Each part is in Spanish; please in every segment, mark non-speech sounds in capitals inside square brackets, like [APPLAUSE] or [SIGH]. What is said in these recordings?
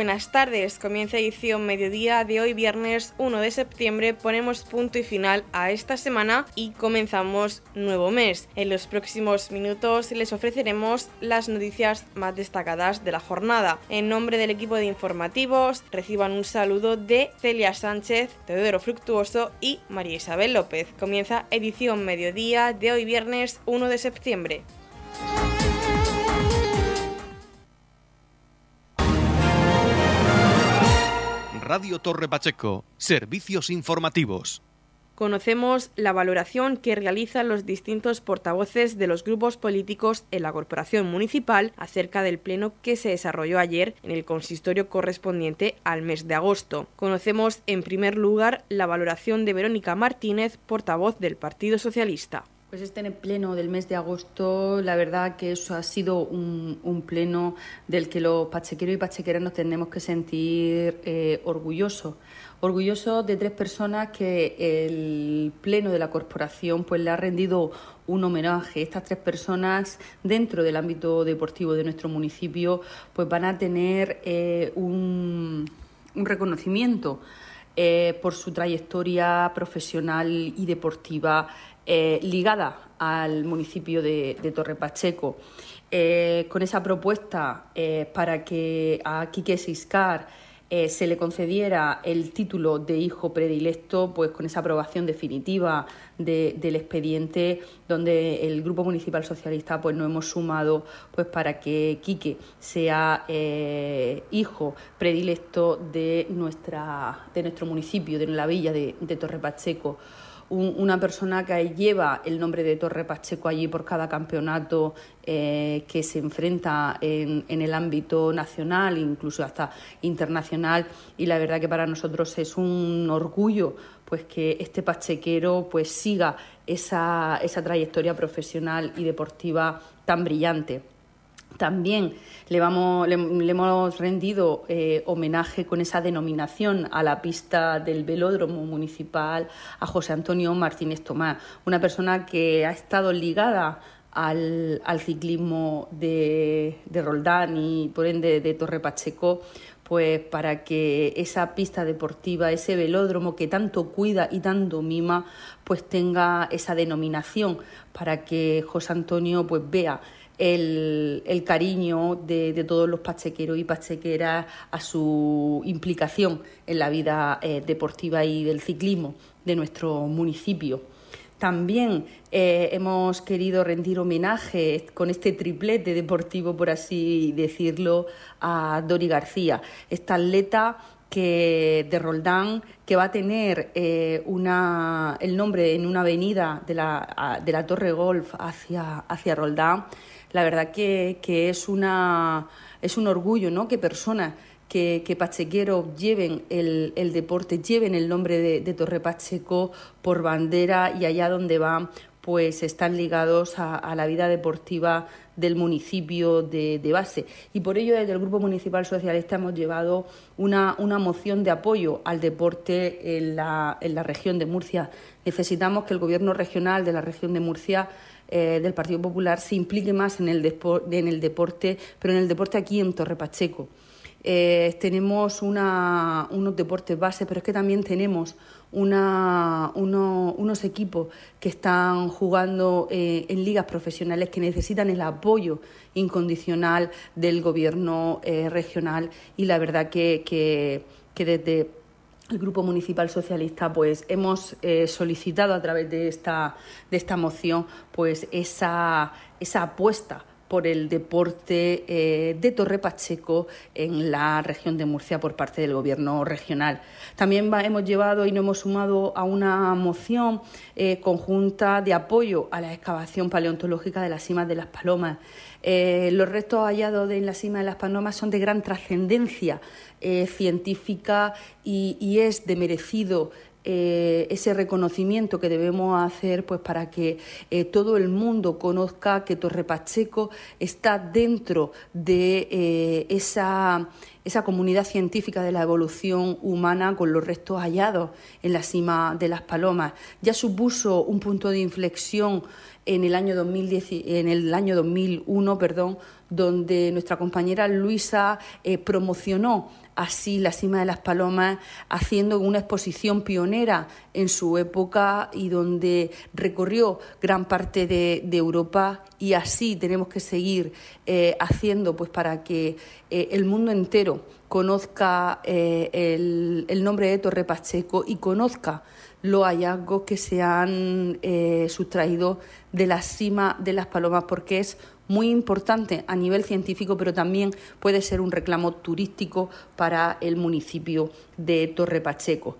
Buenas tardes, comienza edición mediodía de hoy viernes 1 de septiembre, ponemos punto y final a esta semana y comenzamos nuevo mes. En los próximos minutos les ofreceremos las noticias más destacadas de la jornada. En nombre del equipo de informativos reciban un saludo de Celia Sánchez, Teodoro Fructuoso y María Isabel López. Comienza edición mediodía de hoy viernes 1 de septiembre. Radio Torre Pacheco, servicios informativos. Conocemos la valoración que realizan los distintos portavoces de los grupos políticos en la Corporación Municipal acerca del pleno que se desarrolló ayer en el consistorio correspondiente al mes de agosto. Conocemos en primer lugar la valoración de Verónica Martínez, portavoz del Partido Socialista. Pues este pleno del mes de agosto, la verdad que eso ha sido un, pleno del que los pachequeros y pachequeras nos tenemos que sentir eh, orgullosos. Orgullosos de tres personas que el pleno de la corporación pues le ha rendido un homenaje. Estas tres personas dentro del ámbito deportivo de nuestro municipio pues van a tener eh, un, reconocimiento. Eh, por su trayectoria profesional y deportiva eh, ligada al municipio de, Torre Pacheco. Eh, con esa propuesta eh, para que a Quique Siscar se le concediera el título de hijo predilecto, pues con esa aprobación definitiva del expediente, donde el Grupo Municipal Socialista pues nos hemos sumado pues para que Quique sea hijo predilecto de nuestra de nuestro municipio, de la villa de Torre Pacheco una persona que lleva el nombre de Torre Pacheco allí por cada campeonato eh, que se enfrenta en, el ámbito nacional, incluso hasta internacional, y la verdad que para nosotros es un orgullo pues que este pachequero pues siga esa, esa trayectoria profesional y deportiva tan brillante. También le, vamos, le, hemos rendido eh, homenaje con esa denominación a la pista del velódromo municipal a José Antonio Martínez Tomás, una persona que ha estado ligada al, ciclismo de, Roldán y por ende de Torre Pacheco, pues para que esa pista deportiva, ese velódromo que tanto cuida y tanto mima, pues tenga esa denominación, para que José Antonio pues vea el, cariño de, todos los pachequeros y pachequeras a su implicación en la vida eh, deportiva y del ciclismo de nuestro municipio. También eh, hemos querido rendir homenaje con este triplete deportivo, por así decirlo, a Dori García, esta atleta que, de Roldán que va a tener eh, una, el nombre en una avenida de la, de la Torre Golf hacia, hacia Roldán la verdad que, es, una, es un orgullo ¿no? que personas que, que pachequeros lleven el, deporte, lleven el nombre de, Torre Pacheco por bandera y allá donde van pues están ligados a, la vida deportiva del municipio de, base. Y por ello, desde el Grupo Municipal Socialista hemos llevado una, una moción de apoyo al deporte en la, en la región de Murcia. Necesitamos que el Gobierno regional de la región de Murcia eh, del Partido Popular se implique más en el, deporte, pero en el deporte aquí en Torre Pacheco. Eh, tenemos unos deportes base, pero es que también tenemos unos equipos que están jugando eh, en ligas profesionales que necesitan el apoyo incondicional del gobierno regional y la verdad que, que desde el Grupo Municipal Socialista pues hemos eh, solicitado a través de esta, de esta moción pues esa, esa apuesta por el deporte eh, de Torre Pacheco en la región de Murcia por parte del Gobierno regional. También hemos llevado y nos hemos sumado a una moción eh, conjunta de apoyo a la excavación paleontológica de las cimas de las Palomas. Los restos hallados en la cima de las Palomas son de gran trascendencia eh, científica y, es de merecido eh, ese reconocimiento que debemos hacer pues para que eh, todo el mundo conozca que Torre Pacheco está dentro de esa comunidad científica de la evolución humana con los restos hallados en la cima de las palomas. Ya supuso un punto de inflexión en el año, 2010, en el año 2001, perdón, donde nuestra compañera Luisa eh, promocionó así la cima de las palomas, haciendo una exposición pionera en su época y donde recorrió gran parte de, Europa. Y así tenemos que seguir eh, haciendo pues para que eh, el mundo entero conozca el, el, nombre de Torre Pacheco y conozca los hallazgos que se han sustraído de la cima de las palomas porque es muy importante a nivel científico, pero también puede ser un reclamo turístico para el municipio de Torre Pacheco.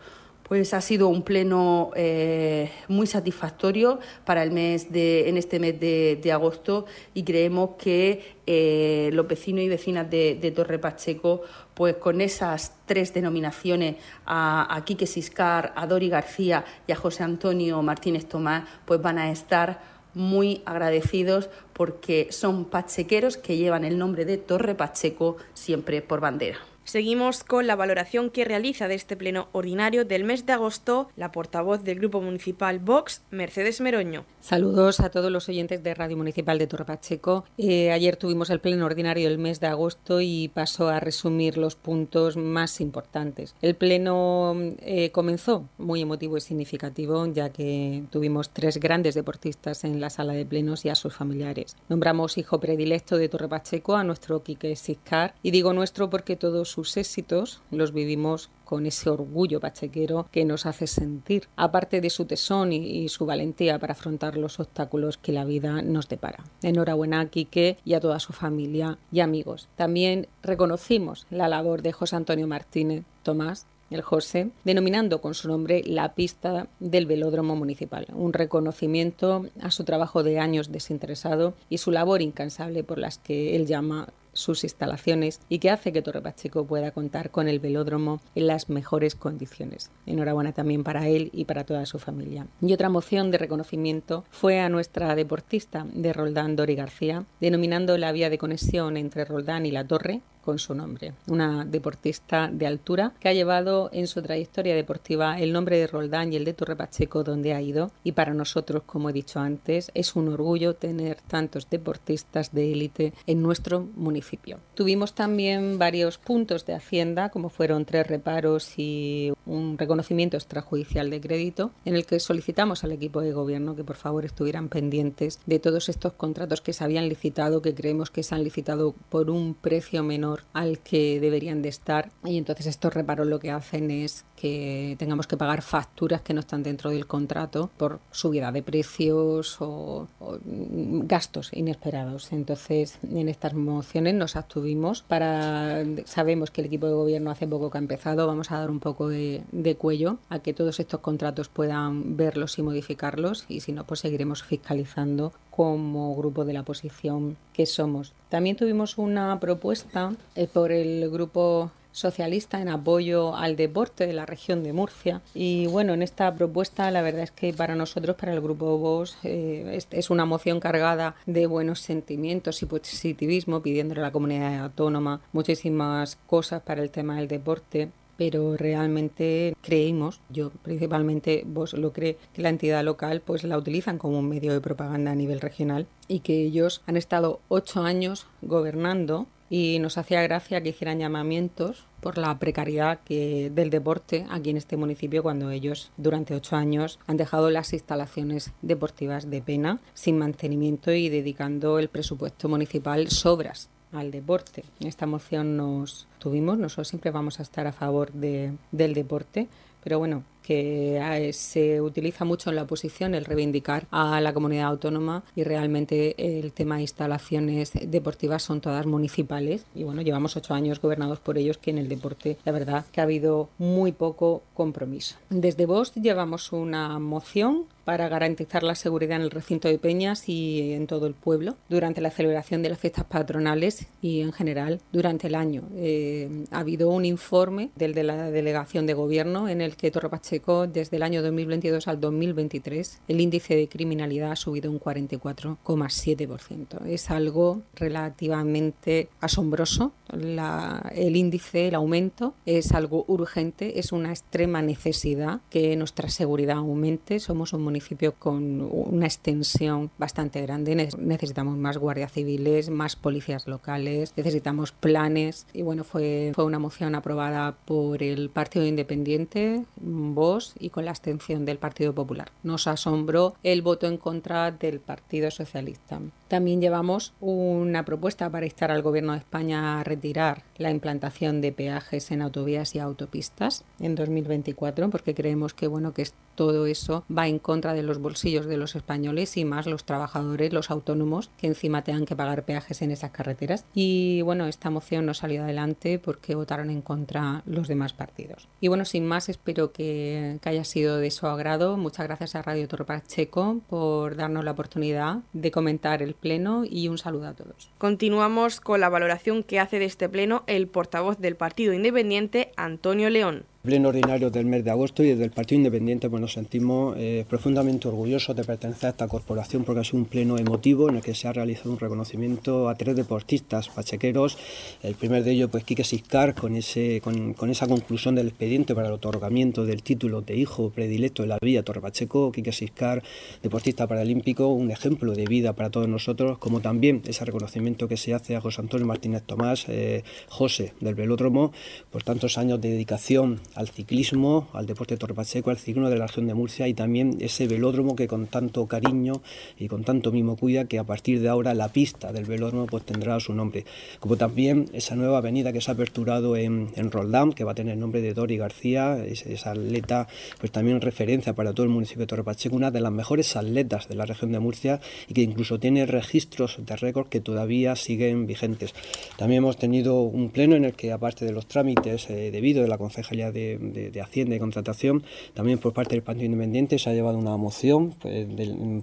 Pues ha sido un pleno eh, muy satisfactorio para el mes de, en este mes de, agosto y creemos que eh, los vecinos y vecinas de, Torre Pacheco, pues con esas tres denominaciones, a, a Quique Siscar, a Dori García y a José Antonio Martínez Tomás, pues van a estar muy agradecidos porque son pachequeros que llevan el nombre de Torre Pacheco siempre por bandera. Seguimos con la valoración que realiza de este pleno ordinario del mes de agosto la portavoz del Grupo Municipal Vox, Mercedes Meroño. Saludos a todos los oyentes de Radio Municipal de Torre Pacheco. Eh, ayer tuvimos el pleno ordinario del mes de agosto y paso a resumir los puntos más importantes. El pleno eh, comenzó muy emotivo y significativo ya que tuvimos tres grandes deportistas en la sala de plenos y a sus familiares. Nombramos hijo predilecto de Torre Pacheco a nuestro Quique Siscar y digo nuestro porque todos sus éxitos los vivimos con ese orgullo pachequero que nos hace sentir, aparte de su tesón y, su valentía para afrontar los obstáculos que la vida nos depara. Enhorabuena a Quique y a toda su familia y amigos. También reconocimos la labor de José Antonio Martínez Tomás el José, denominando con su nombre la pista del velódromo municipal, un reconocimiento a su trabajo de años desinteresado y su labor incansable por las que él llama sus instalaciones y que hace que Torre Pacheco pueda contar con el velódromo en las mejores condiciones. Enhorabuena también para él y para toda su familia. Y otra moción de reconocimiento fue a nuestra deportista de Roldán Dori García, denominando la vía de conexión entre Roldán y la Torre con su nombre. Una deportista de altura que ha llevado en su trayectoria deportiva el nombre de Roldán y el de Torre Pacheco donde ha ido y para nosotros, como he dicho antes, es un orgullo tener tantos deportistas de élite en nuestro municipio. Tuvimos también varios puntos de Hacienda, como fueron tres reparos y un reconocimiento extrajudicial de crédito, en el que solicitamos al equipo de gobierno que por favor estuvieran pendientes de todos estos contratos que se habían licitado, que creemos que se han licitado por un precio menor al que deberían de estar y entonces estos reparos lo que hacen es que tengamos que pagar facturas que no están dentro del contrato por subida de precios o, gastos inesperados. Entonces en estas mociones nos abstuvimos para sabemos que el equipo de gobierno hace poco que ha empezado, vamos a dar un poco de, de cuello a que todos estos contratos puedan verlos y modificarlos y si no pues seguiremos fiscalizando como grupo de la oposición que somos. También tuvimos una propuesta eh, por el grupo socialista en apoyo al deporte de la región de Murcia. Y bueno, en esta propuesta la verdad es que para nosotros, para el grupo VOS, eh, es, una moción cargada de buenos sentimientos y positivismo, pidiéndole a la comunidad autónoma muchísimas cosas para el tema del deporte pero realmente creímos, yo principalmente vos lo cree, que la entidad local pues la utilizan como un medio de propaganda a nivel regional y que ellos han estado ocho años gobernando y nos hacía gracia que hicieran llamamientos por la precariedad del deporte aquí en este municipio cuando ellos durante ocho años han dejado las instalaciones deportivas de pena sin mantenimiento y dedicando el presupuesto municipal sobras al deporte. Esta moción nos tuvimos, nosotros siempre vamos a estar a favor de, del deporte, pero bueno, que eh, se utiliza mucho en la oposición el reivindicar a la comunidad autónoma y realmente el tema de instalaciones deportivas son todas municipales y bueno, llevamos ocho años gobernados por ellos que en el deporte la verdad que ha habido muy poco compromiso. Desde vos llevamos una moción para garantizar la seguridad en el recinto de Peñas y en todo el pueblo durante la celebración de las fiestas patronales y en general durante el año. Eh, ha habido un informe del de la delegación de gobierno en el que Torre Pacheco, desde el año 2022 al 2023, el índice de criminalidad ha subido un 44,7%. Es algo relativamente asombroso. el índice, el aumento, es algo urgente, es una extrema necesidad que nuestra seguridad aumente. Somos un municipio con una extensión bastante grande. Necesitamos más guardias civiles, más policías locales, necesitamos planes. Y bueno, fue, fue una moción aprobada por el Partido Independiente, vos y con la abstención del Partido Popular. Nos asombró el voto en contra del Partido Socialista. También llevamos una propuesta para instar al Gobierno de España a retirar la implantación de peajes en autovías y autopistas en 2024, porque creemos que bueno que todo eso va en contra de los bolsillos de los españoles y más los trabajadores, los autónomos, que encima tengan que pagar peajes en esas carreteras. Y bueno, esta moción no salió adelante porque votaron en contra los demás partidos. Y bueno, sin más, espero que, que haya sido de su agrado. Muchas gracias a Radio Torre Pacheco por darnos la oportunidad de comentar el Pleno y un saludo a todos. Continuamos con la valoración que hace de este Pleno el portavoz del Partido Independiente, Antonio León pleno ordinario del mes de agosto y desde el Partido Independiente pues nos sentimos eh, profundamente orgullosos de pertenecer a esta corporación porque ha sido un pleno emotivo en el que se ha realizado un reconocimiento a tres deportistas pachequeros. El primer de ellos, pues Quique Siscar, con, ese, con, esa conclusión del expediente para el otorgamiento del título de hijo predilecto de la Villa Torre Pacheco. Quique Siscar, deportista paralímpico, un ejemplo de vida para todos nosotros, como también ese reconocimiento que se hace a José Antonio Martínez Tomás, eh, José del Velódromo, por tantos años de dedicación al ciclismo, al deporte torpacheco, al ciclismo de la región de Murcia y también ese velódromo que con tanto cariño y con tanto mimo cuida que a partir de ahora la pista del velódromo pues tendrá su nombre. Como también esa nueva avenida que se ha aperturado en, en Roldán, que va a tener el nombre de Dori García, esa atleta pues también referencia para todo el municipio de Torrepacheco, una de las mejores atletas de la región de Murcia y que incluso tiene registros de récord que todavía siguen vigentes. También hemos tenido un pleno en el que aparte de los trámites eh, debido de la Concejalía de de, Hacienda y Contratación, también por parte del Partido Independiente se ha llevado una moción pues,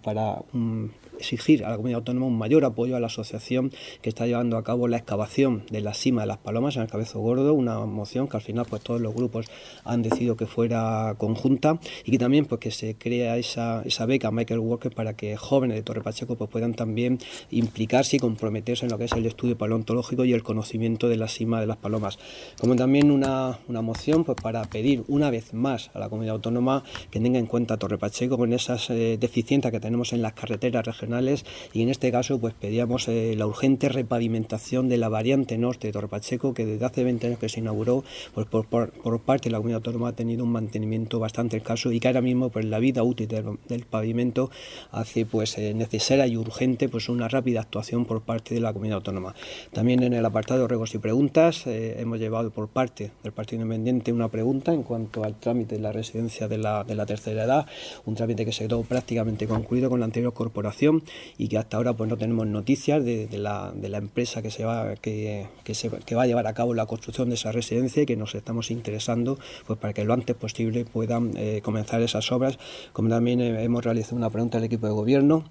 para exigir a la comunidad autónoma un mayor apoyo a la asociación que está llevando a cabo la excavación de la cima de las palomas en el Cabezo Gordo, una moción que al final pues todos los grupos han decidido que fuera conjunta y que también pues que se crea esa, esa beca Michael Walker para que jóvenes de Torre Pacheco pues puedan también implicarse y comprometerse en lo que es el estudio paleontológico y el conocimiento de la cima de las palomas. Como también una, una moción pues para pedir una vez más a la comunidad autónoma que tenga en cuenta Torre Pacheco con esas eh, deficiencias que tenemos en las carreteras regionales y en este caso pues pedíamos eh, la urgente repavimentación de la variante norte de Torpacheco que desde hace 20 años que se inauguró pues por, parte de la comunidad autónoma ha tenido un mantenimiento bastante escaso y que ahora mismo pues la vida útil del, pavimento hace pues eh, necesaria y urgente pues una rápida actuación por parte de la comunidad autónoma. También en el apartado de ruegos y preguntas eh, hemos llevado por parte del Partido Independiente una pregunta en cuanto al trámite de la residencia de la, de la tercera edad, un trámite que se quedó prácticamente concluido con la anterior corporación y que hasta ahora pues no tenemos noticias de, la, de la, empresa que se, va, que, que, va a llevar a cabo la construcción de esa residencia y que nos estamos interesando pues para que lo antes posible puedan eh, comenzar esas obras. Como también eh, hemos realizado una pregunta al equipo de gobierno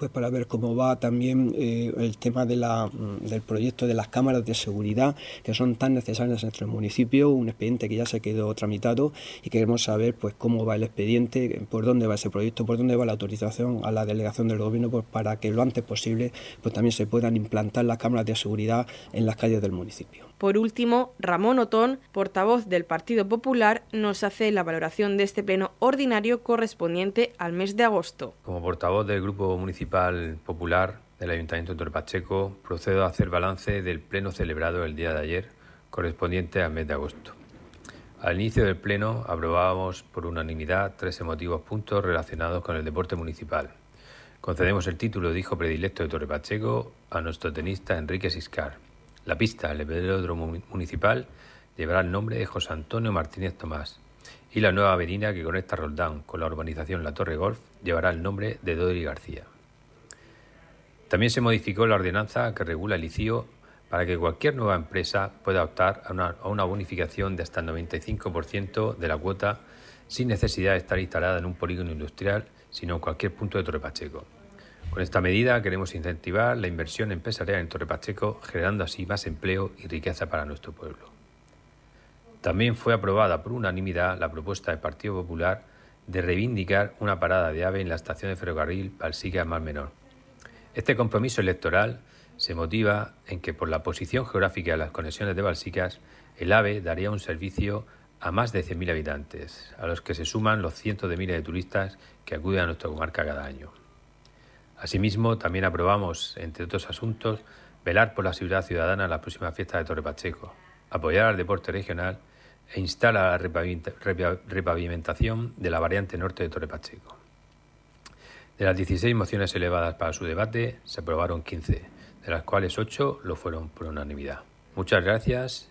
pues para ver cómo va también eh, el tema mm, del proyecto de las cámaras de seguridad que son tan necesarias en nuestro municipio, un expediente que ya se quedó tramitado y queremos saber pues cómo va el expediente, por dónde va ese proyecto, por dónde va la autorización a la delegación del gobierno pues para que lo antes posible pues también se puedan implantar las cámaras de seguridad en las calles del municipio. Por último, Ramón Otón, portavoz del Partido Popular, nos hace la valoración de este pleno ordinario correspondiente al mes de agosto. Como portavoz del Grupo Municipal Popular del Ayuntamiento de Torpacheco, procedo a hacer balance del pleno celebrado el día de ayer, correspondiente al mes de agosto. Al inicio del pleno aprobábamos por unanimidad tres emotivos puntos relacionados con el deporte municipal. Concedemos el título de hijo predilecto de Torrepacheco a nuestro tenista Enrique Siscar la pista del velódromo municipal llevará el nombre de José Antonio Martínez Tomás y la nueva avenida que conecta Roldán con la urbanización La Torre Golf llevará el nombre de Dodri García. También se modificó la ordenanza que regula el ICIO para que cualquier nueva empresa pueda optar a una, a una bonificación de hasta el 95% de la cuota sin necesidad de estar instalada en un polígono industrial, sino en cualquier punto de Torre Pacheco. Con esta medida queremos incentivar la inversión empresarial en Torre Pacheco, generando así más empleo y riqueza para nuestro pueblo. También fue aprobada por unanimidad la propuesta del Partido Popular de reivindicar una parada de AVE en la estación de ferrocarril Balsica Mar Menor. Este compromiso electoral se motiva en que por la posición geográfica de las conexiones de Balsicas, el AVE daría un servicio a más de 100.000 habitantes, a los que se suman los cientos de miles de turistas que acuden a nuestra comarca cada año. Asimismo, también aprobamos, entre otros asuntos, velar por la seguridad ciudadana en la próxima fiesta de Torre Pacheco, apoyar al deporte regional e instala la repavimentación de la variante norte de Torre Pacheco. De las 16 mociones elevadas para su debate, se aprobaron 15, de las cuales 8 lo fueron por unanimidad. Muchas gracias.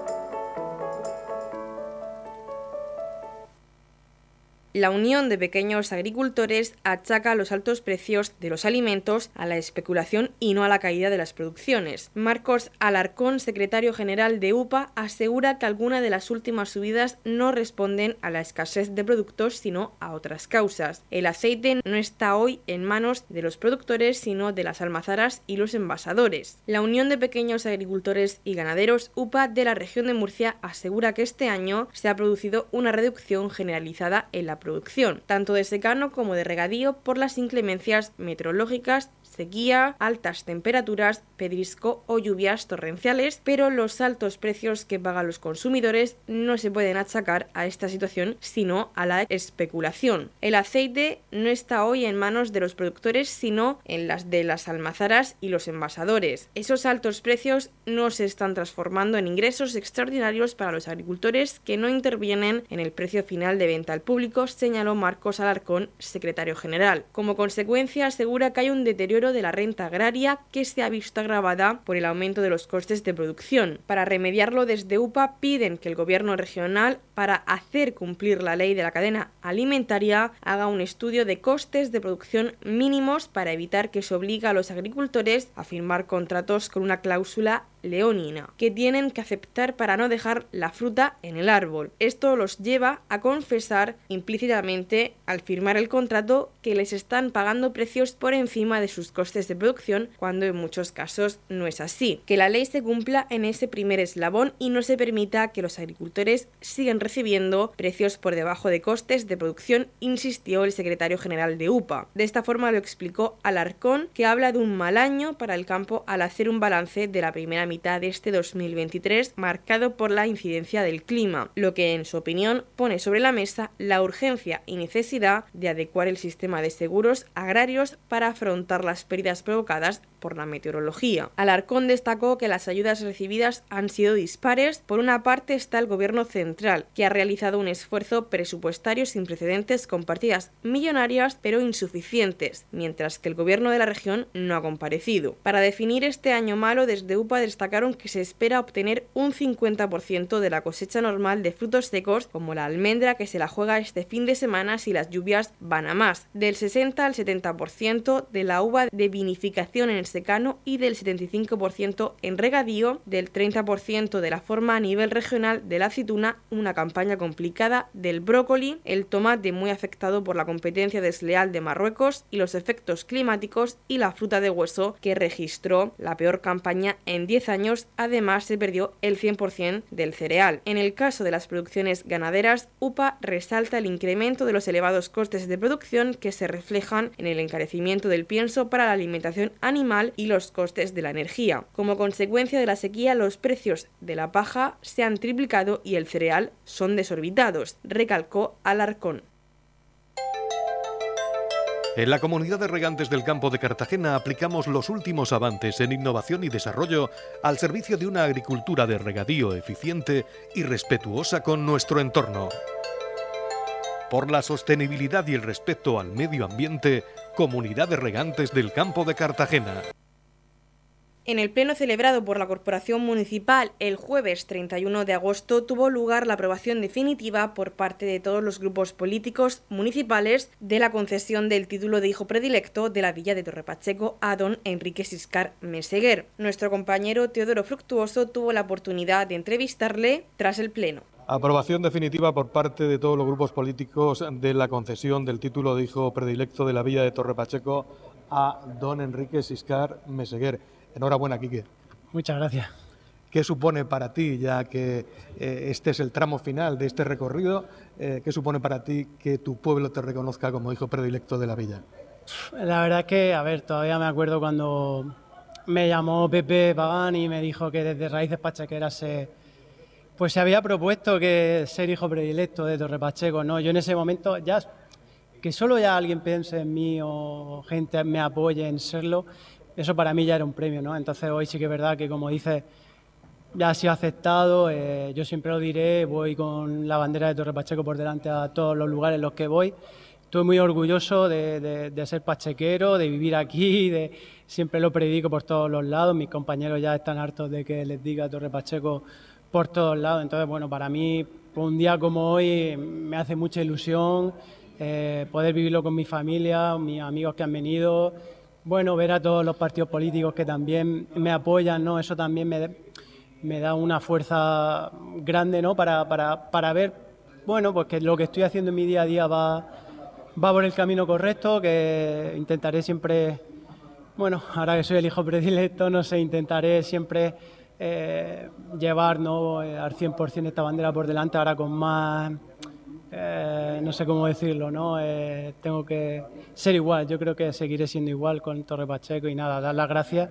La Unión de Pequeños Agricultores achaca los altos precios de los alimentos a la especulación y no a la caída de las producciones. Marcos Alarcón, secretario general de UPA, asegura que algunas de las últimas subidas no responden a la escasez de productos, sino a otras causas. El aceite no está hoy en manos de los productores, sino de las almazaras y los envasadores. La Unión de Pequeños Agricultores y Ganaderos UPA de la región de Murcia asegura que este año se ha producido una reducción generalizada en la producción, tanto de secano como de regadío por las inclemencias meteorológicas sequía, altas temperaturas, pedrisco o lluvias torrenciales, pero los altos precios que pagan los consumidores no se pueden achacar a esta situación, sino a la especulación. El aceite no está hoy en manos de los productores, sino en las de las almazaras y los envasadores. Esos altos precios no se están transformando en ingresos extraordinarios para los agricultores que no intervienen en el precio final de venta al público, señaló Marcos Alarcón, secretario general. Como consecuencia, asegura que hay un deterioro de la renta agraria que se ha visto agravada por el aumento de los costes de producción. Para remediarlo, desde UPA piden que el gobierno regional, para hacer cumplir la ley de la cadena alimentaria, haga un estudio de costes de producción mínimos para evitar que se obligue a los agricultores a firmar contratos con una cláusula leonina, que tienen que aceptar para no dejar la fruta en el árbol. Esto los lleva a confesar implícitamente al firmar el contrato que les están pagando precios por encima de sus costes de producción, cuando en muchos casos no es así. Que la ley se cumpla en ese primer eslabón y no se permita que los agricultores sigan recibiendo precios por debajo de costes de producción, insistió el secretario general de UPA. De esta forma lo explicó Alarcón, que habla de un mal año para el campo al hacer un balance de la primera mitad de este 2023 marcado por la incidencia del clima, lo que en su opinión pone sobre la mesa la urgencia y necesidad de adecuar el sistema de seguros agrarios para afrontar las pérdidas provocadas por la meteorología. Alarcón destacó que las ayudas recibidas han sido dispares. Por una parte está el gobierno central, que ha realizado un esfuerzo presupuestario sin precedentes con partidas millonarias pero insuficientes, mientras que el gobierno de la región no ha comparecido. Para definir este año malo, desde UPA destacaron que se espera obtener un 50% de la cosecha normal de frutos secos, como la almendra que se la juega este fin de semana si las lluvias van a más, del 60 al 70% de la uva de vinificación en secano y del 75% en regadío, del 30% de la forma a nivel regional de la aceituna, una campaña complicada del brócoli, el tomate muy afectado por la competencia desleal de Marruecos y los efectos climáticos y la fruta de hueso que registró la peor campaña en 10 años, además se perdió el 100% del cereal. En el caso de las producciones ganaderas, UPA resalta el incremento de los elevados costes de producción que se reflejan en el encarecimiento del pienso para la alimentación y los costes de la energía. Como consecuencia de la sequía, los precios de la paja se han triplicado y el cereal son desorbitados, recalcó Alarcón. En la comunidad de regantes del campo de Cartagena aplicamos los últimos avances en innovación y desarrollo al servicio de una agricultura de regadío eficiente y respetuosa con nuestro entorno. Por la sostenibilidad y el respeto al medio ambiente, Comunidad de Regantes del Campo de Cartagena. En el pleno celebrado por la Corporación Municipal el jueves 31 de agosto tuvo lugar la aprobación definitiva por parte de todos los grupos políticos municipales de la concesión del título de hijo predilecto de la villa de Torrepacheco a don Enrique Siscar Meseguer. Nuestro compañero Teodoro Fructuoso tuvo la oportunidad de entrevistarle tras el pleno. Aprobación definitiva por parte de todos los grupos políticos de la concesión del título de hijo predilecto de la villa de Torrepacheco a don Enrique Siscar Meseguer. Enhorabuena, Quique. Muchas gracias. ¿Qué supone para ti, ya que eh, este es el tramo final de este recorrido, eh, qué supone para ti que tu pueblo te reconozca como hijo predilecto de la villa? La verdad es que, a ver, todavía me acuerdo cuando me llamó Pepe Pagán y me dijo que desde Raíces Pachequeras se, pues se había propuesto que ser hijo predilecto de Torre Pacheco, ¿no? Yo en ese momento ya que solo ya alguien piense en mí o gente me apoye en serlo, eso para mí ya era un premio, ¿no? Entonces hoy sí que es verdad que, como dices, ya ha sido aceptado, eh, yo siempre lo diré, voy con la bandera de Torre Pacheco por delante a todos los lugares en los que voy. Estoy muy orgulloso de, ser pachequero, de vivir aquí, de, siempre lo predico por todos los lados. Mis compañeros ya están hartos de que les diga Torre Pacheco por todos lados. Entonces, bueno, para mí, un día como hoy, me hace mucha ilusión eh, poder vivirlo con mi familia, mis amigos que han venido bueno, ver a todos los partidos políticos que también me apoyan, ¿no? Eso también me, me da una fuerza grande, ¿no? Para, para, para ver, bueno, pues que lo que estoy haciendo en mi día a día va, va por el camino correcto, que intentaré siempre, bueno, ahora que soy el hijo predilecto, no sé, intentaré siempre eh, llevar ¿no? Eh, al 100% esta bandera por delante, ahora con más eh, no sé cómo decirlo, ¿no? Eh, tengo que ser igual, yo creo que seguiré siendo igual con Torre Pacheco y nada, dar las gracias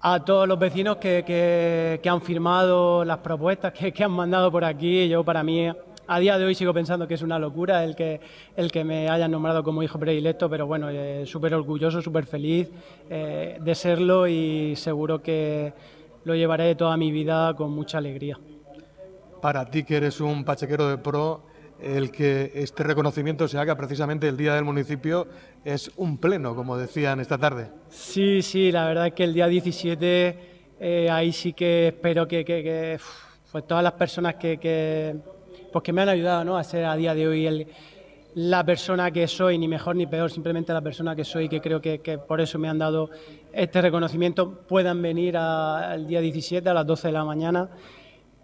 a todos los vecinos que, que, han firmado las propuestas que, que, han mandado por aquí. Yo para mí a día de hoy sigo pensando que es una locura el que, el que me hayan nombrado como hijo predilecto, pero bueno, eh, súper orgulloso, súper feliz de serlo y seguro que lo llevaré toda mi vida con mucha alegría. Para ti que eres un pachequero de pro, el que este reconocimiento se haga precisamente el día del municipio es un pleno, como decían esta tarde. Sí, sí, la verdad es que el día 17 eh, ahí sí que espero que, pues todas las personas que, pues que me han ayudado ¿no? a ser a día de hoy el, la persona que soy, ni mejor ni peor, simplemente la persona que soy, que creo que, por eso me han dado este reconocimiento, puedan venir al día 17 a las 12 de la mañana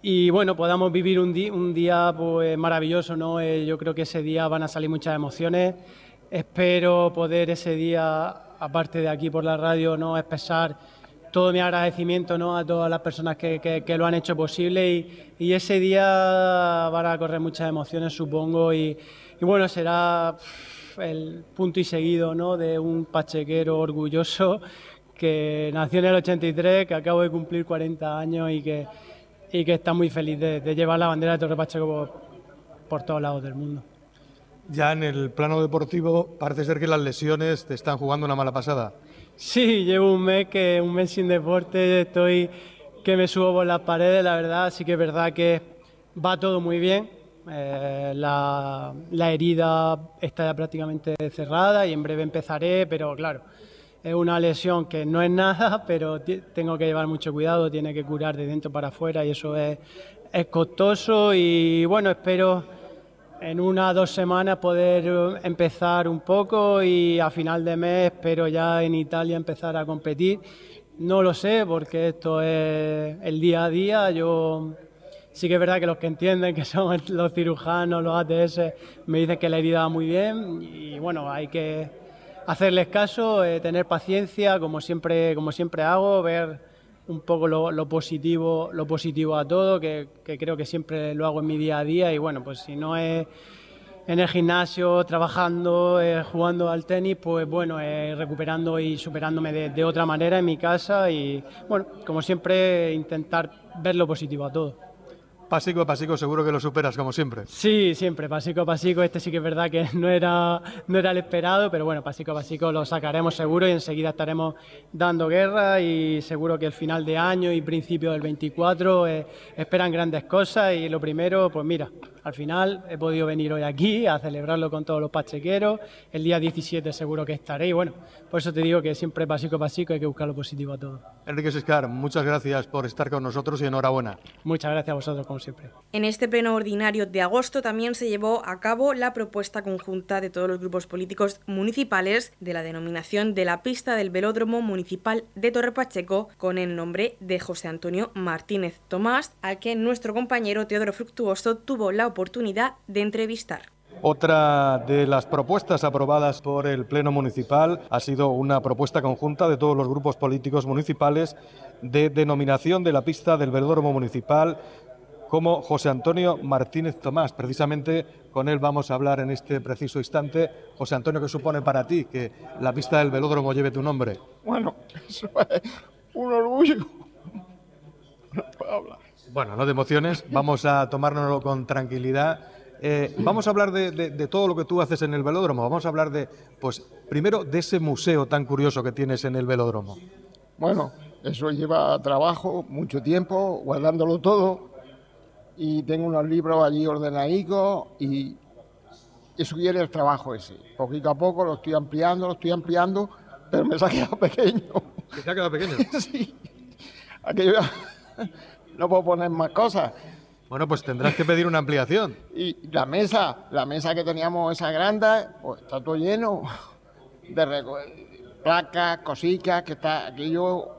y bueno, podamos vivir un, día pues, maravilloso, ¿no? Eh, yo creo que ese día van a salir muchas emociones. Espero poder ese día, aparte de aquí por la radio, ¿no? expresar todo mi agradecimiento ¿no? a todas las personas que, que, lo han hecho posible y, y, ese día van a correr muchas emociones, supongo, y, y bueno, será el punto y seguido ¿no? de un pachequero orgulloso que nació en el 83, que acabo de cumplir 40 años y que y que está muy feliz de, llevar la bandera de Torre Pacheco por, todos lados del mundo. Ya en el plano deportivo parece ser que las lesiones te están jugando una mala pasada. Sí, llevo un mes que un mes sin deporte, estoy que me subo por las paredes, la verdad, sí que es verdad que va todo muy bien. Eh, la, la herida está ya prácticamente cerrada y en breve empezaré, pero claro, es una lesión que no es nada, [LAUGHS] pero tengo que llevar mucho cuidado, tiene que curar de dentro para afuera y eso es, es costoso y bueno, espero en una o dos semanas poder empezar un poco y a final de mes espero ya en Italia empezar a competir. No lo sé porque esto es el día a día. Yo sí que es verdad que los que entienden que son [LAUGHS] los cirujanos, los ATS, me dicen que la herida va muy bien y bueno, hay que hacerles caso, eh, tener paciencia, como siempre, como siempre hago, ver un poco lo, positivo, lo positivo a todo, que, creo que siempre lo hago en mi día a día y bueno, pues si no es en el gimnasio, trabajando, eh, jugando al tenis, pues bueno, eh, recuperando y superándome de, de, otra manera en mi casa y bueno, como siempre intentar ver lo positivo a todo. Pasico a pasico seguro que lo superas como siempre. Sí, siempre, pasico a pasico. Este sí que es verdad que no era, no era el esperado, pero bueno, pasico a pasico lo sacaremos seguro y enseguida estaremos dando guerra y seguro que el final de año y principio del 24 eh, esperan grandes cosas y lo primero, pues mira, al final he podido venir hoy aquí a celebrarlo con todos los pachequeros. El día 17 seguro que estaré y bueno, por eso te digo que siempre pasico a pasico hay que buscar lo positivo a todo. Enrique Sescar, muchas gracias por estar con nosotros y enhorabuena. Muchas gracias a vosotros, como siempre. En este pleno ordinario de agosto también se llevó a cabo la propuesta conjunta de todos los grupos políticos municipales de la denominación de la pista del velódromo municipal de Torre Pacheco con el nombre de José Antonio Martínez Tomás, al que nuestro compañero Teodoro Fructuoso tuvo la oportunidad de entrevistar. Otra de las propuestas aprobadas por el Pleno Municipal ha sido una propuesta conjunta de todos los grupos políticos municipales de denominación de la pista del velódromo municipal como José Antonio Martínez Tomás. Precisamente con él vamos a hablar en este preciso instante. José Antonio, ¿qué supone para ti que la pista del velódromo lleve tu nombre? Bueno, eso es un orgullo. No puedo hablar. Bueno, no de emociones, vamos a tomárnoslo con tranquilidad. Eh, vamos a hablar de, de, de, todo lo que tú haces en el velódromo. Vamos a hablar de, pues, primero de ese museo tan curioso que tienes en el velódromo. Bueno, eso lleva trabajo, mucho tiempo, guardándolo todo. Y tengo unos libros allí ordenadicos y eso quiere el trabajo ese. Poquito a poco lo estoy ampliando, lo estoy ampliando, pero me se ha quedado [LAUGHS] pequeño. ¿Que se ha quedado pequeño? [LAUGHS] sí. Aquello [LAUGHS] no puedo poner más cosas. Bueno, pues tendrás que pedir una ampliación. Y la mesa, la mesa que teníamos esa grande, pues está todo lleno de placas, cositas, que está aquello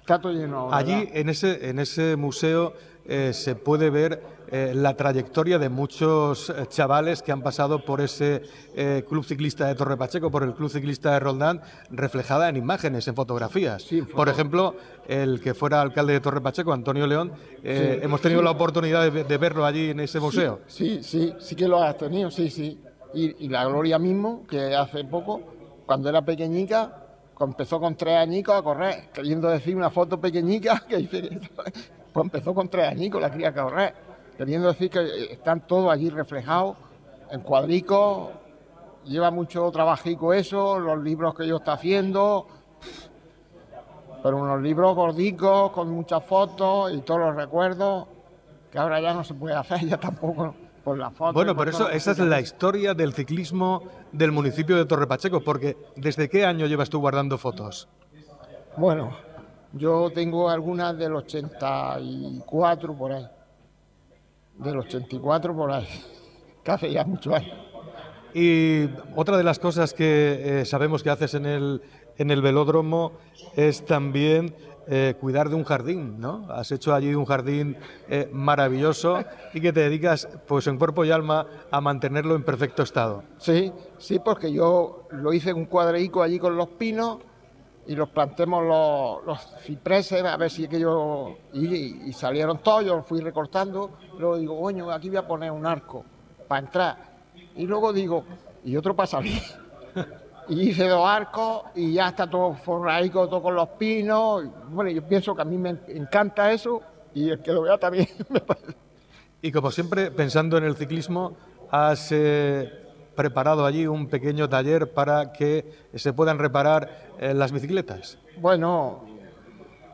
está todo lleno. Allí en ese en ese museo eh, se puede ver eh, la trayectoria de muchos eh, chavales que han pasado por ese eh, club ciclista de Torre Pacheco, por el club ciclista de Roldán, reflejada en imágenes, en fotografías. Sí, por ejemplo, el que fuera alcalde de Torre Pacheco, Antonio León, sí, hemos tenido la oportunidad de, de, verlo allí en ese museo. Sí, sí, sí que lo has tenido, sí, sí. Y, y la Gloria mismo, que hace poco, cuando era pequeñica, empezó con tres añicos a correr, queriendo decir una foto pequeñica [LAUGHS] que dice, pues empezó con tres añicos, la quería correr, queriendo decir que están todos allí reflejados en cuadricos, lleva mucho trabajico eso, los libros que yo está haciendo, pero unos libros gordicos con muchas fotos y todos los recuerdos que ahora ya no se puede hacer, [LAUGHS] ya tampoco por la foto. Bueno, por eso esa es la historia del ciclismo del municipio de Torre Pacheco, porque ¿desde qué año llevas tú guardando fotos? Bueno, yo tengo algunas del 84 por ahí. Del 84 por ahí. [LAUGHS] Que hace ya muchos años. Y otra de las cosas que eh, sabemos que haces en el, en el velódromo es también eh, cuidar de un jardín, ¿no? Has hecho allí un jardín eh, maravilloso y que te dedicas, pues en cuerpo y alma, a mantenerlo en perfecto estado. Sí, sí, porque yo lo hice en un cuadreico allí con los pinos y los plantemos los, cipreses a ver si aquello y, y, salieron todos, yo los fui recortando, luego digo, coño, aquí voy a poner un arco para entrar y luego digo, y otro para salir. [LAUGHS] y hice dos arcos y ya está todo forraico, todo con los pinos. Bueno, yo pienso que a mí me encanta eso y el que lo vea también. [LAUGHS] Y como siempre, pensando en el ciclismo, has eh, preparado allí un pequeño taller para que se puedan reparar eh, las bicicletas. Bueno,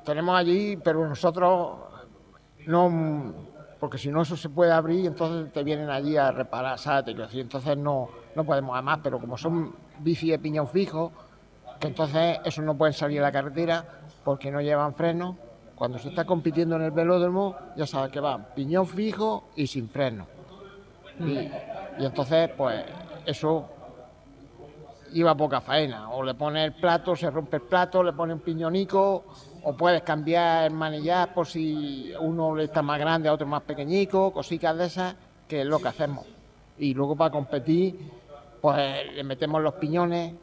tenemos allí, pero nosotros no, porque si no eso se puede abrir, entonces te vienen allí a reparar, ¿sabes? Y entonces no, no podemos más, pero como son bici de piñón fijo, que entonces eso no pueden salir a la carretera porque no llevan freno. Cuando se está compitiendo en el velódromo, ya sabes que van piñón fijo y sin freno. Y entonces, pues eso iba poca faena. O le pone el plato, se rompe el plato, le pone un piñonico, o puedes cambiar el manillar por si uno le está más grande, a otro más pequeñico, cositas de esas, que es lo que hacemos. Y luego para competir, pues le metemos los piñones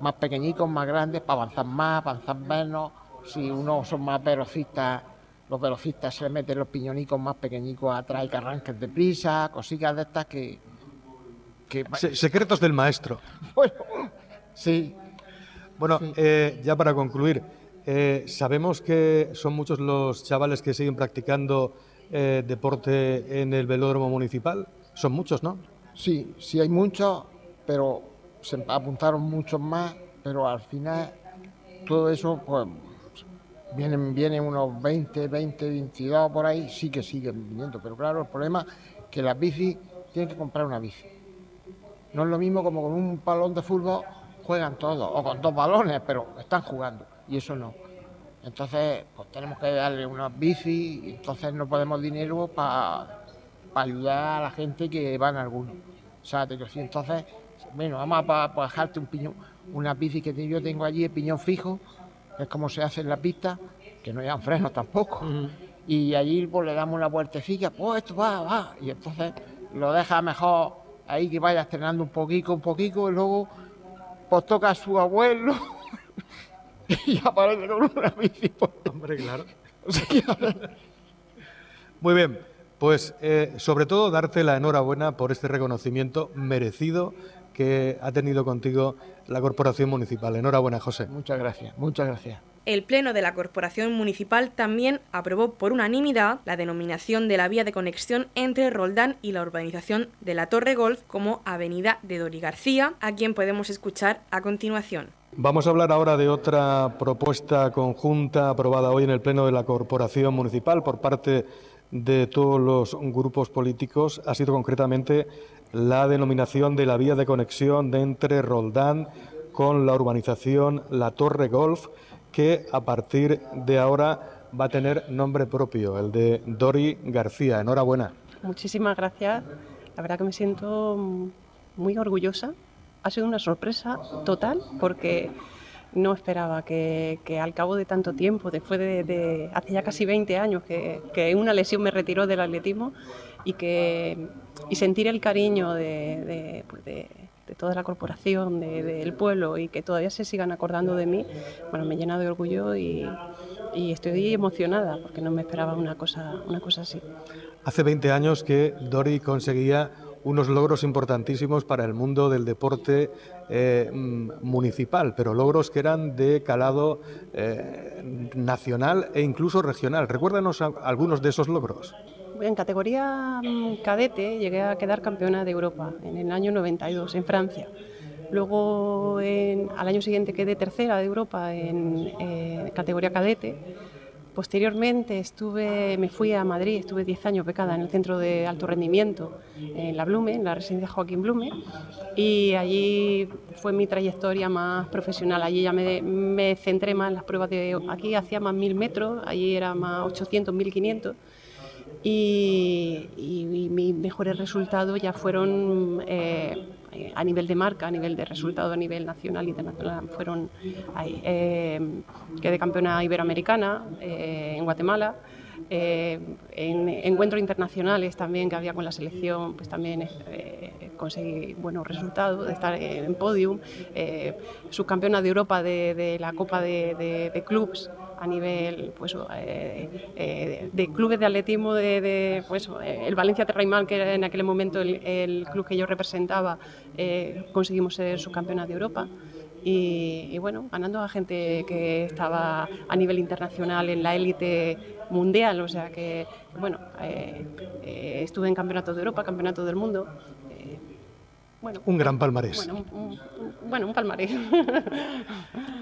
más pequeñicos, más grandes, para avanzar más, avanzar menos. Si uno son más velocistas, los velocistas se le meten los piñonicos más pequeñicos atrás y que arranquen deprisa, cositas de estas que, que... Se secretos del maestro. [LAUGHS] Bueno, sí. Bueno, sí. Eh, ya para concluir, eh, sabemos que son muchos los chavales que siguen practicando eh, deporte en el velódromo municipal. Son muchos, ¿no? Sí, sí hay muchos, pero se apuntaron muchos más, pero al final todo eso, pues vienen, vienen unos 20, 20, 22 por ahí, sí que siguen viniendo, pero claro, el problema que las bicis tienen que comprar una bici. No es lo mismo como con un balón de fútbol juegan todos, o con dos balones, pero están jugando, y eso no. Entonces, pues tenemos que darle unas bicis, y entonces no podemos dinero para ayudar a la gente que van algunos. O sea, entonces, bueno, vamos a, dejarte un piñón, una bici que yo tengo allí, el piñón fijo, es como se hace en la pista, que no llevan frenos tampoco. Y allí pues le damos una vueltecilla, pues esto va, va, y entonces lo deja mejor ahí que vaya estrenando un poquito, un poquito, y luego pues toca a su abuelo [LAUGHS] y aparece con una bici. Hombre, claro. [LAUGHS] Muy bien, pues eh, sobre todo darte la enhorabuena por este reconocimiento merecido que ha tenido contigo la Corporación Municipal. Enhorabuena, José. Muchas gracias, muchas gracias. El Pleno de la Corporación Municipal también aprobó por unanimidad la denominación de la vía de conexión entre Roldán y la urbanización de la Torre Golf como Avenida de Dori García, a quien podemos escuchar a continuación. Vamos a hablar ahora de otra propuesta conjunta aprobada hoy en el Pleno de la Corporación Municipal por parte de todos los grupos políticos. Ha sido concretamente la denominación de la vía de conexión de entre Roldán con la urbanización La Torre Golf que a partir de ahora va a tener nombre propio, el de Dori García. Enhorabuena. Muchísimas gracias. La verdad que me siento muy orgullosa. Ha sido una sorpresa total porque no esperaba que, al cabo de tanto tiempo, después de, hace ya casi 20 años que, una lesión me retiró del atletismo y que y sentir el cariño de, pues de toda la corporación, del pueblo y que todavía se sigan acordando de mí, bueno, me llena de orgullo y, estoy emocionada porque no me esperaba una cosa, una cosa así. Hace 20 años que Dori conseguía unos logros importantísimos para el mundo del deporte eh, mm, municipal, pero logros que eran de calado eh, nacional e incluso regional. Recuérdanos algunos de esos logros en categoría mm, cadete llegué a quedar campeona de Europa en el año 92 en Francia. Luego al año siguiente quedé tercera de Europa en eh, categoría cadete. Posteriormente estuve, me fui a Madrid, estuve 10 años becada en el Centro de Alto Rendimiento, en la Blume, en la residencia Joaquín Blume, y allí fue mi trayectoria más profesional. Allí ya me, me centré más en las pruebas de... Aquí hacía más 1000 metros, allí era más 800, 1500 y, mis mejores resultados ya fueron eh, a nivel de marca, a nivel de resultado, a nivel nacional, internacional, fueron ahí. Eh, quedé campeona iberoamericana eh, en Guatemala. en encuentros internacionales también que había con la selección, pues también conseguí buenos resultados, de estar en podium, subcampeona de Europa de, la Copa de Clubs a nivel pues, eh, eh, de clubes de atletismo, de, pues, eh, el Valencia Terraimal, que era en aquel momento el, club que yo representaba, conseguimos ser subcampeona de Europa. Y, bueno, ganando a gente que estaba a nivel internacional en la élite mundial, o sea que, bueno, estuve en campeonatos de Europa, campeonatos del mundo, un gran palmarés. Bueno, un, palmarés.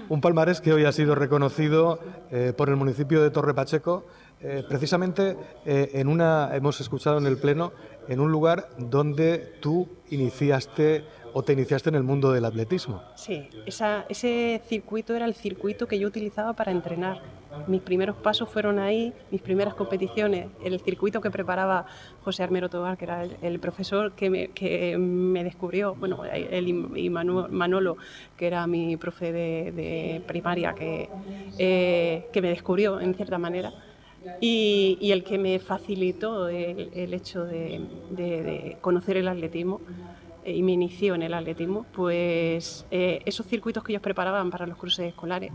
un palmarés que hoy ha sido reconocido eh, por el municipio de Torre Pacheco, eh, precisamente eh, en una, hemos escuchado en el Pleno, en un lugar donde tú iniciaste o te iniciaste en el mundo del atletismo. Sí, ese circuito era el circuito que yo utilizaba para entrenar. Mis primeros pasos fueron ahí, mis primeras competiciones, el circuito que preparaba José Armero Tobar, que era el, profesor que me, descubrió, bueno, él y, Manolo, que era mi profe de, primaria, que, eh, que me descubrió en cierta manera. Y, el que me facilitó el, hecho de conocer el atletismo y me inició en el atletismo, pues eh, esos circuitos que ellos preparaban para los cruces escolares,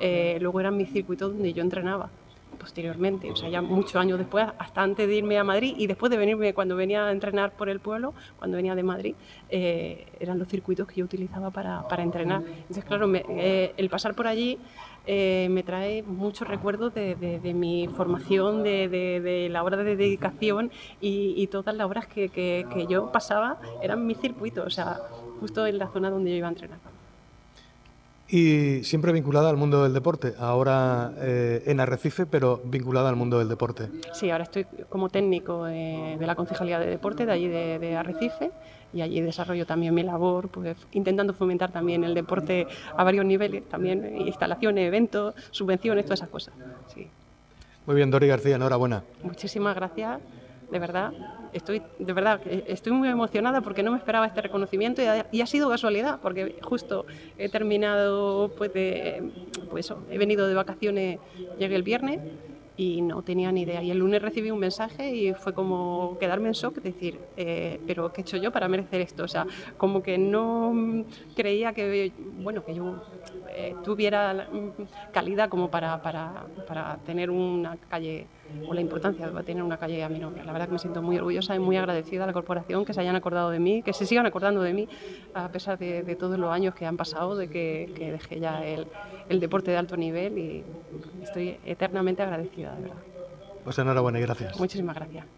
eh, luego eran mis circuitos donde yo entrenaba posteriormente, o sea, ya muchos años después, hasta antes de irme a Madrid y después de venirme, cuando venía a entrenar por el pueblo, cuando venía de Madrid, eran los circuitos que yo utilizaba para, para entrenar. Entonces, claro, el pasar por allí eh, me trae muchos recuerdos de, mi formación, de, la hora de dedicación y, todas las horas que, yo pasaba eran mi circuito, o sea, justo en la zona donde yo iba a entrenar. Y siempre vinculada al mundo del deporte, ahora eh, en Arrecife, pero vinculada al mundo del deporte. Sí, ahora estoy como técnico eh, de la Concejalía de Deporte de allí de, Arrecife y allí desarrollo también mi labor, pues intentando fomentar también el deporte a varios niveles, también instalaciones, eventos, subvenciones, todas esas cosas. Sí. Muy bien, Dori García, enhorabuena. Muchísimas gracias de verdad, estoy, de verdad, estoy muy emocionada porque no me esperaba este reconocimiento y ha, sido casualidad, porque justo he terminado, pues, de, pues he venido de vacaciones, llegué el viernes y no tenía ni idea. Y el lunes recibí un mensaje y fue como quedarme en shock, decir, eh, pero ¿qué he hecho yo para merecer esto? O sea, como que no creía que, bueno, que yo eh, tuviera calidad como para, para, para tener una calle o la importancia de tener una calle a mi nombre. La verdad que me siento muy orgullosa y muy agradecida a la corporación que se hayan acordado de mí, que se sigan acordando de mí, a pesar de, todos los años que han pasado, de que, dejé ya el, el, deporte de alto nivel y estoy eternamente agradecida, de verdad. Pues enhorabuena y gracias. Muchísimas gracias.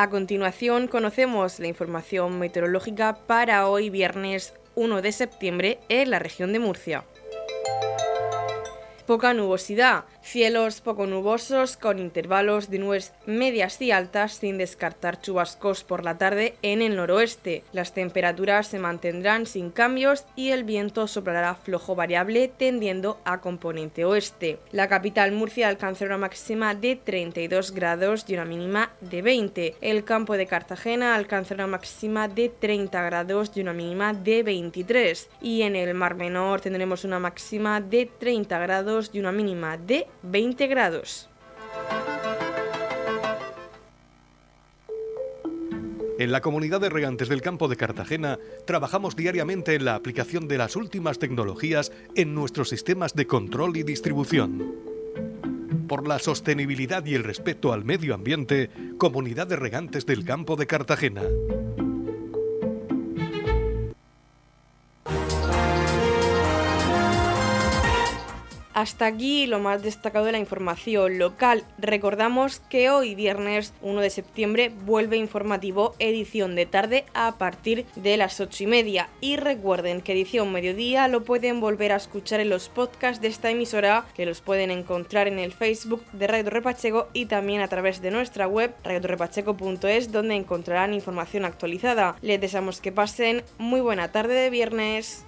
A continuación conocemos la información meteorológica para hoy viernes 1 de septiembre en la región de Murcia. Poca nubosidad, Cielos poco nubosos con intervalos de nubes medias y altas sin descartar chubascos por la tarde en el noroeste. Las temperaturas se mantendrán sin cambios y el viento soplará flojo variable tendiendo a componente oeste. La capital Murcia alcanzará una máxima de 32 grados y una mínima de 20. El campo de Cartagena alcanzará una máxima de 30 grados y una mínima de 23. Y en el Mar Menor tendremos una máxima de 30 grados y una mínima de 20 grados. En la comunidad de regantes del campo de Cartagena trabajamos diariamente en la aplicación de las últimas tecnologías en nuestros sistemas de control y distribución. Por la sostenibilidad y el respeto al medio ambiente, Comunidad de Regantes del Campo de Cartagena. Hasta aquí lo más destacado de la información local. Recordamos que hoy viernes 1 de septiembre vuelve informativo edición de tarde a partir de las 8 y media. Y recuerden que edición mediodía lo pueden volver a escuchar en los podcasts de esta emisora que los pueden encontrar en el Facebook de Radio Repacheco y también a través de nuestra web radiorepacheco.es donde encontrarán información actualizada. Les deseamos que pasen muy buena tarde de viernes.